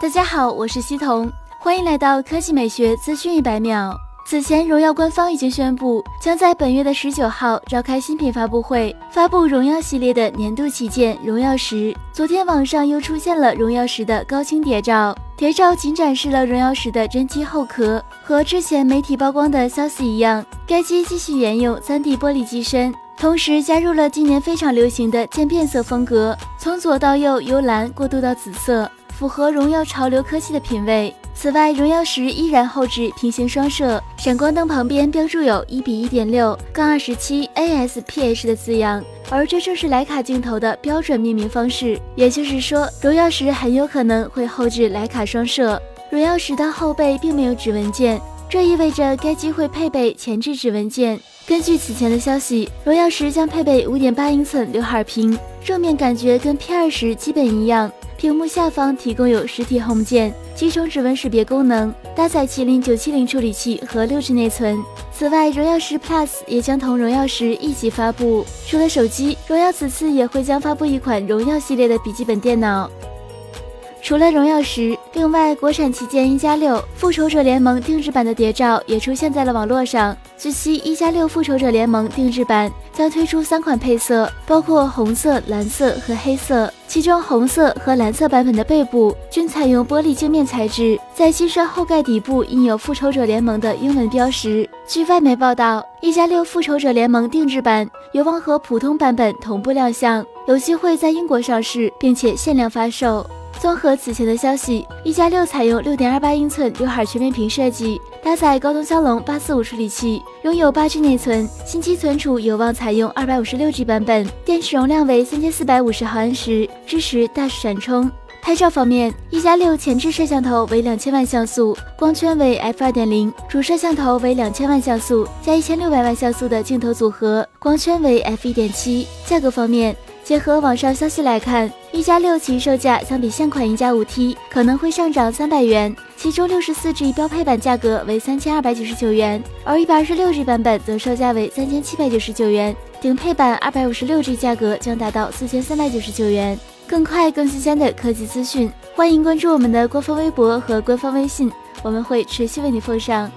大家好，我是西彤，欢迎来到科技美学资讯一百秒。此前，荣耀官方已经宣布，将在本月的十九号召开新品发布会，发布荣耀系列的年度旗舰荣耀十。昨天，网上又出现了荣耀十的高清谍照，谍照仅展示了荣耀十的真机后壳，和之前媒体曝光的消息一样，该机继续沿用 3D 玻璃机身，同时加入了今年非常流行的渐变色风格，从左到右由蓝过渡到紫色。符合荣耀潮流科技的品味。此外，荣耀十依然后置平行双摄，闪光灯旁边标注有一比一点六杠二十七 ASPH 的字样，而这正是徕卡镜头的标准命名方式。也就是说，荣耀十很有可能会后置徕卡双摄。荣耀十的后背并没有指纹键，这意味着该机会配备前置指纹键。根据此前的消息，荣耀十将配备五点八英寸刘海屏，正面感觉跟 P 二十基本一样。屏幕下方提供有实体 Home 键，集成指纹识别功能，搭载麒麟九七零处理器和六 G 内存。此外，荣耀十 Plus 也将同荣耀十一起发布。除了手机，荣耀此次也会将发布一款荣耀系列的笔记本电脑。除了荣耀十，另外国产旗舰一加六复仇者联盟定制版的谍照也出现在了网络上。据悉，一加六复仇者联盟定制版将推出三款配色，包括红色、蓝色和黑色。其中红色和蓝色版本的背部均采用玻璃镜面材质，在机身后盖底部印有复仇者联盟的英文标识。据外媒报道，一加六复仇者联盟定制版有望和普通版本同步亮相，有机会在英国上市，并且限量发售。综合此前的消息，一加六采用六点二八英寸刘海全面屏设计，搭载高通骁龙八四五处理器，拥有八 G 内存，新机存储有望采用二百五十六 G 版本，电池容量为三千四百五十毫安时，支持大闪充。拍照方面，一加六前置摄像头为两千万像素，光圈为 f 二点零，主摄像头为两千万像素加一千六百万像素的镜头组合，光圈为 f 一点七。价格方面。结合网上消息来看，一加六其售价相比现款一加五 T 可能会上涨三百元，其中六十四 G 标配版价格为三千二百九十九元，而一百二十六 G 版本则售价为三千七百九十九元，顶配版二百五十六 G 价格将达到四千三百九十九元。更快更新鲜的科技资讯，欢迎关注我们的官方微博和官方微信，我们会持续为你奉上。